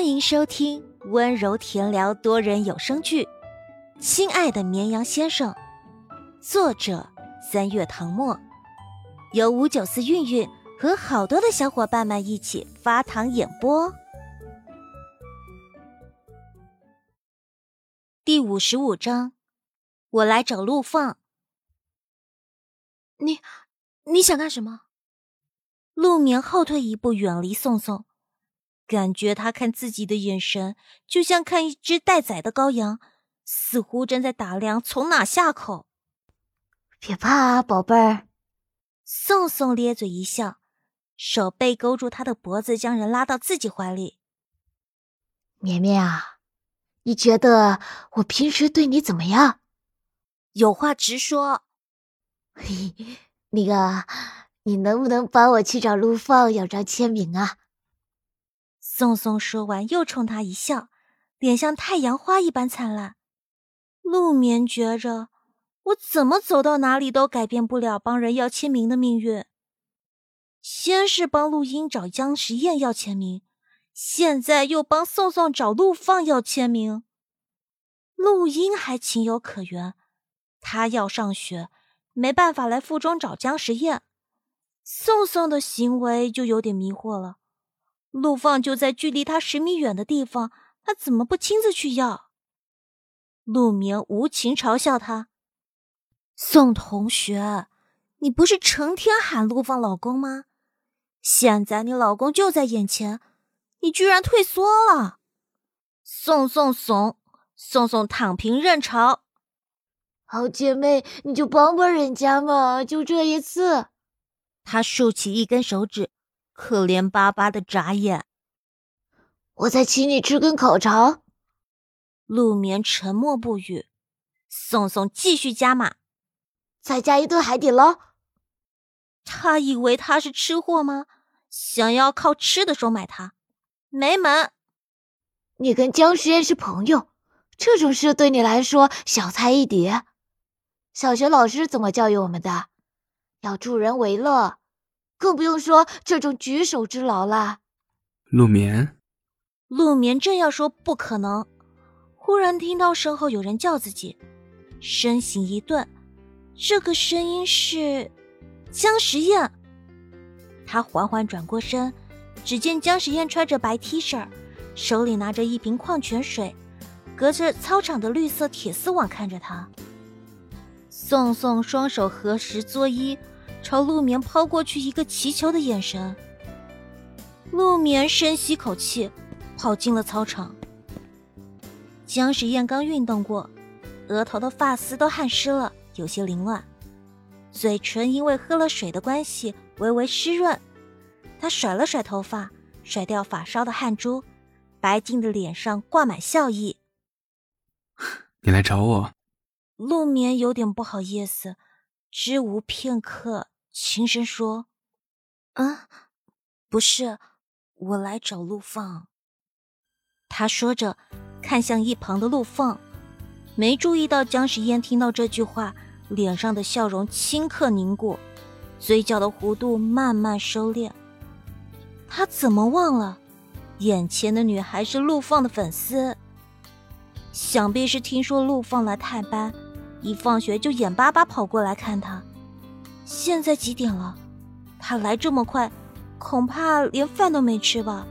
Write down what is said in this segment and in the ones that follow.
欢迎收听温柔甜聊多人有声剧《亲爱的绵羊先生》，作者三月唐末，由五九四韵韵和好多的小伙伴们一起发糖演播。第五十五章，我来找陆放。你，你想干什么？陆眠后退一步，远离宋宋。感觉他看自己的眼神，就像看一只待宰的羔羊，似乎正在打量从哪下口。别怕啊，宝贝儿。宋宋咧嘴一笑，手背勾住他的脖子，将人拉到自己怀里。绵绵啊，你觉得我平时对你怎么样？有话直说。嘿，那个，你能不能帮我去找陆放要张签名啊？宋宋说完，又冲他一笑，脸像太阳花一般灿烂。陆眠觉着，我怎么走到哪里都改变不了帮人要签名的命运。先是帮陆英找姜时宴要签名，现在又帮宋宋找陆放要签名。陆英还情有可原，他要上学，没办法来附中找姜时宴。宋宋的行为就有点迷惑了。陆放就在距离他十米远的地方，他怎么不亲自去要？陆眠无情嘲笑他：“宋同学，你不是成天喊陆放老公吗？现在你老公就在眼前，你居然退缩了！”宋宋怂，宋宋躺平认潮。好姐妹，你就帮帮人家嘛，就这一次。他竖起一根手指。可怜巴巴的眨眼，我再请你吃根烤肠。陆眠沉默不语。宋宋继续加码，再加一顿海底捞。他以为他是吃货吗？想要靠吃的收买他，没门！你跟姜时宴是朋友，这种事对你来说小菜一碟。小学老师怎么教育我们的？要助人为乐。更不用说这种举手之劳啦。陆眠，陆眠正要说不可能，忽然听到身后有人叫自己，身形一顿，这个声音是姜时宴。他缓缓转过身，只见姜时宴穿着白 T 恤，手里拿着一瓶矿泉水，隔着操场的绿色铁丝网看着他。宋宋双手合十作揖。朝陆眠抛过去一个祈求的眼神。陆眠深吸口气，跑进了操场。姜时宴刚运动过，额头的发丝都汗湿了，有些凌乱，嘴唇因为喝了水的关系微微湿润。他甩了甩头发，甩掉发梢的汗珠，白净的脸上挂满笑意。你来找我？陆眠有点不好意思，支吾片刻。轻声说：“啊，不是，我来找陆放。”他说着，看向一旁的陆放，没注意到姜时烟听到这句话，脸上的笑容顷刻凝固，嘴角的弧度慢慢收敛。他怎么忘了，眼前的女孩是陆放的粉丝？想必是听说陆放来探班，一放学就眼巴巴跑过来看他。现在几点了？他来这么快，恐怕连饭都没吃吧。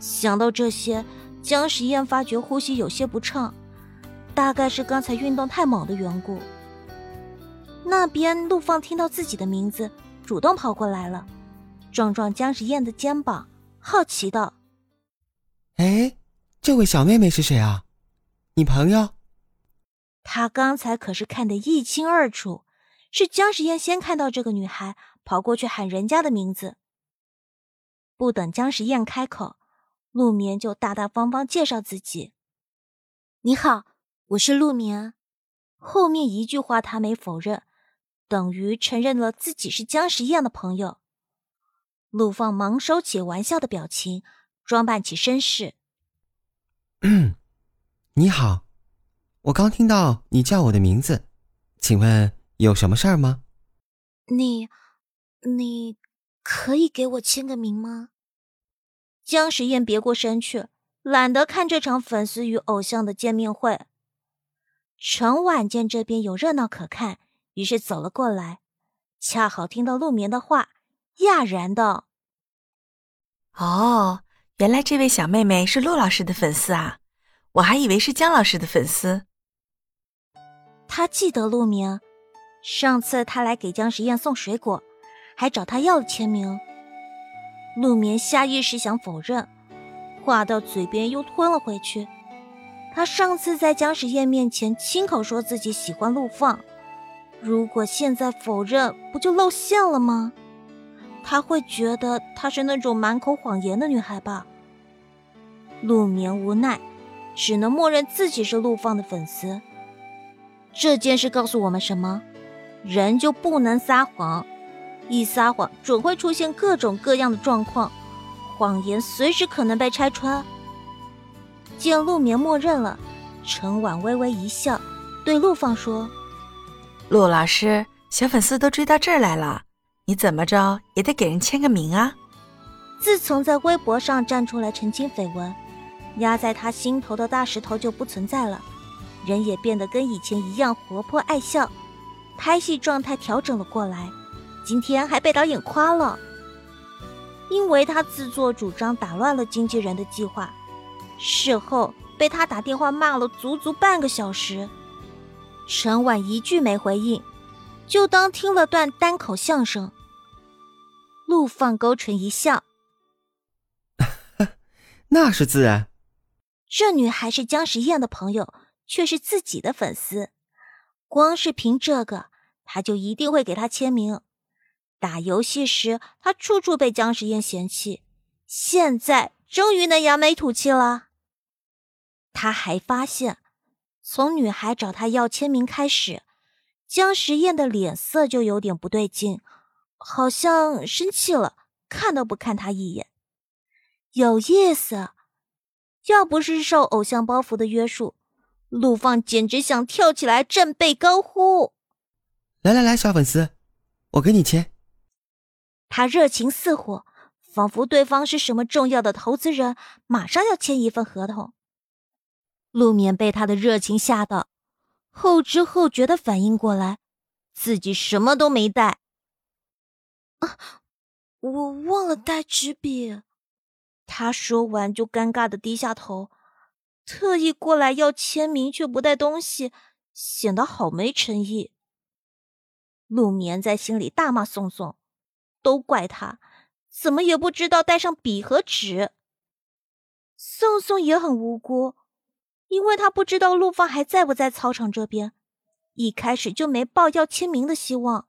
想到这些，姜时宴发觉呼吸有些不畅，大概是刚才运动太猛的缘故。那边陆放听到自己的名字，主动跑过来了，撞撞姜时宴的肩膀，好奇道：“哎，这位小妹妹是谁啊？你朋友？”他刚才可是看得一清二楚。是姜时宴先看到这个女孩，跑过去喊人家的名字。不等姜时宴开口，陆眠就大大方方介绍自己：“你好，我是陆眠。”后面一句话他没否认，等于承认了自己是姜时宴的朋友。陆放忙收起玩笑的表情，装扮起绅士：“，你好，我刚听到你叫我的名字，请问？”有什么事儿吗？你，你可以给我签个名吗？姜时宴别过身去，懒得看这场粉丝与偶像的见面会。陈婉见这边有热闹可看，于是走了过来，恰好听到陆眠的话，讶然道：“哦，原来这位小妹妹是陆老师的粉丝啊，我还以为是姜老师的粉丝。”他记得陆明，上次他来给姜时宴送水果，还找他要了签名。陆明下意识想否认，话到嘴边又吞了回去。他上次在姜时宴面前亲口说自己喜欢陆放，如果现在否认，不就露馅了吗？他会觉得她是那种满口谎言的女孩吧？陆明无奈，只能默认自己是陆放的粉丝。这件事告诉我们什么？人就不能撒谎，一撒谎准会出现各种各样的状况，谎言随时可能被拆穿。见陆眠默认了，陈婉微微一笑，对陆放说：“陆老师，小粉丝都追到这儿来了，你怎么着也得给人签个名啊！”自从在微博上站出来澄清绯闻，压在他心头的大石头就不存在了，人也变得跟以前一样活泼爱笑，拍戏状态调整了过来，今天还被导演夸了，因为他自作主张打乱了经纪人的计划。事后被他打电话骂了足足半个小时，陈婉一句没回应，就当听了段单口相声。陆放勾唇一笑：“ 那是自然。这女孩是姜时宴的朋友，却是自己的粉丝，光是凭这个，他就一定会给他签名。打游戏时，他处处被姜时宴嫌弃，现在。”终于能扬眉吐气了。他还发现，从女孩找他要签名开始，姜时宴的脸色就有点不对劲，好像生气了，看都不看他一眼。有意思，要不是受偶像包袱的约束，陆放简直想跳起来振臂高呼：“来来来，小粉丝，我给你签。”他热情似火。仿佛对方是什么重要的投资人，马上要签一份合同。陆眠被他的热情吓到，后知后觉的反应过来，自己什么都没带。啊，我忘了带纸笔。他说完就尴尬的低下头，特意过来要签名却不带东西，显得好没诚意。陆眠在心里大骂宋宋，都怪他。怎么也不知道带上笔和纸。宋宋也很无辜，因为他不知道陆放还在不在操场这边，一开始就没抱要签名的希望。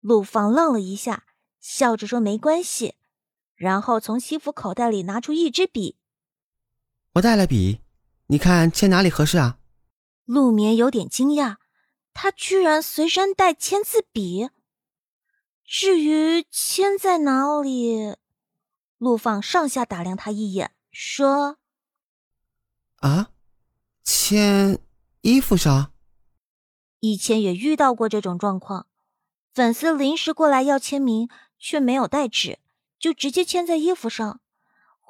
陆放愣了一下，笑着说：“没关系。”然后从西服口袋里拿出一支笔。我带了笔，你看签哪里合适啊？陆眠有点惊讶，他居然随身带签字笔。至于签在哪里，陆放上下打量他一眼，说：“啊，签衣服上。以前也遇到过这种状况，粉丝临时过来要签名，却没有带纸，就直接签在衣服上。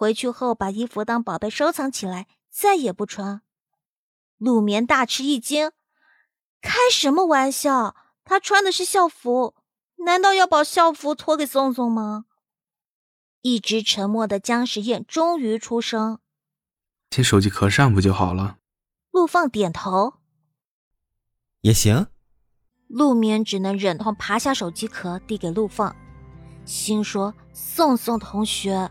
回去后把衣服当宝贝收藏起来，再也不穿。”陆眠大吃一惊：“开什么玩笑？他穿的是校服。”难道要把校服脱给宋宋吗？一直沉默的姜时宴终于出声：“贴手机壳上不就好了？”陆放点头：“也行。”陆眠只能忍痛爬下手机壳递给陆放，心说：“宋宋同学，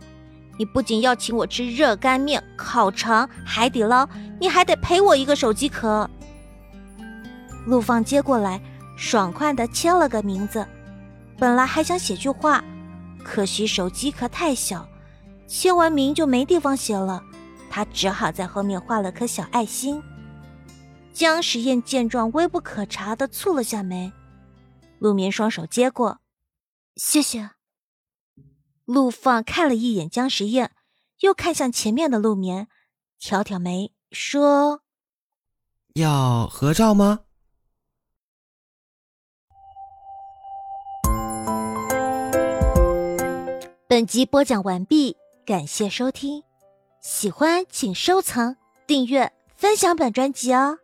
你不仅要请我吃热干面、烤肠、海底捞，你还得赔我一个手机壳。”陆放接过来，爽快的签了个名字。本来还想写句话，可惜手机壳太小，签完名就没地方写了。他只好在后面画了颗小爱心。姜时宴见状，微不可察的蹙了下眉。陆眠双手接过，谢谢。陆放看了一眼姜时宴，又看向前面的陆眠，挑挑眉说：“要合照吗？”本集播讲完毕，感谢收听。喜欢请收藏、订阅、分享本专辑哦。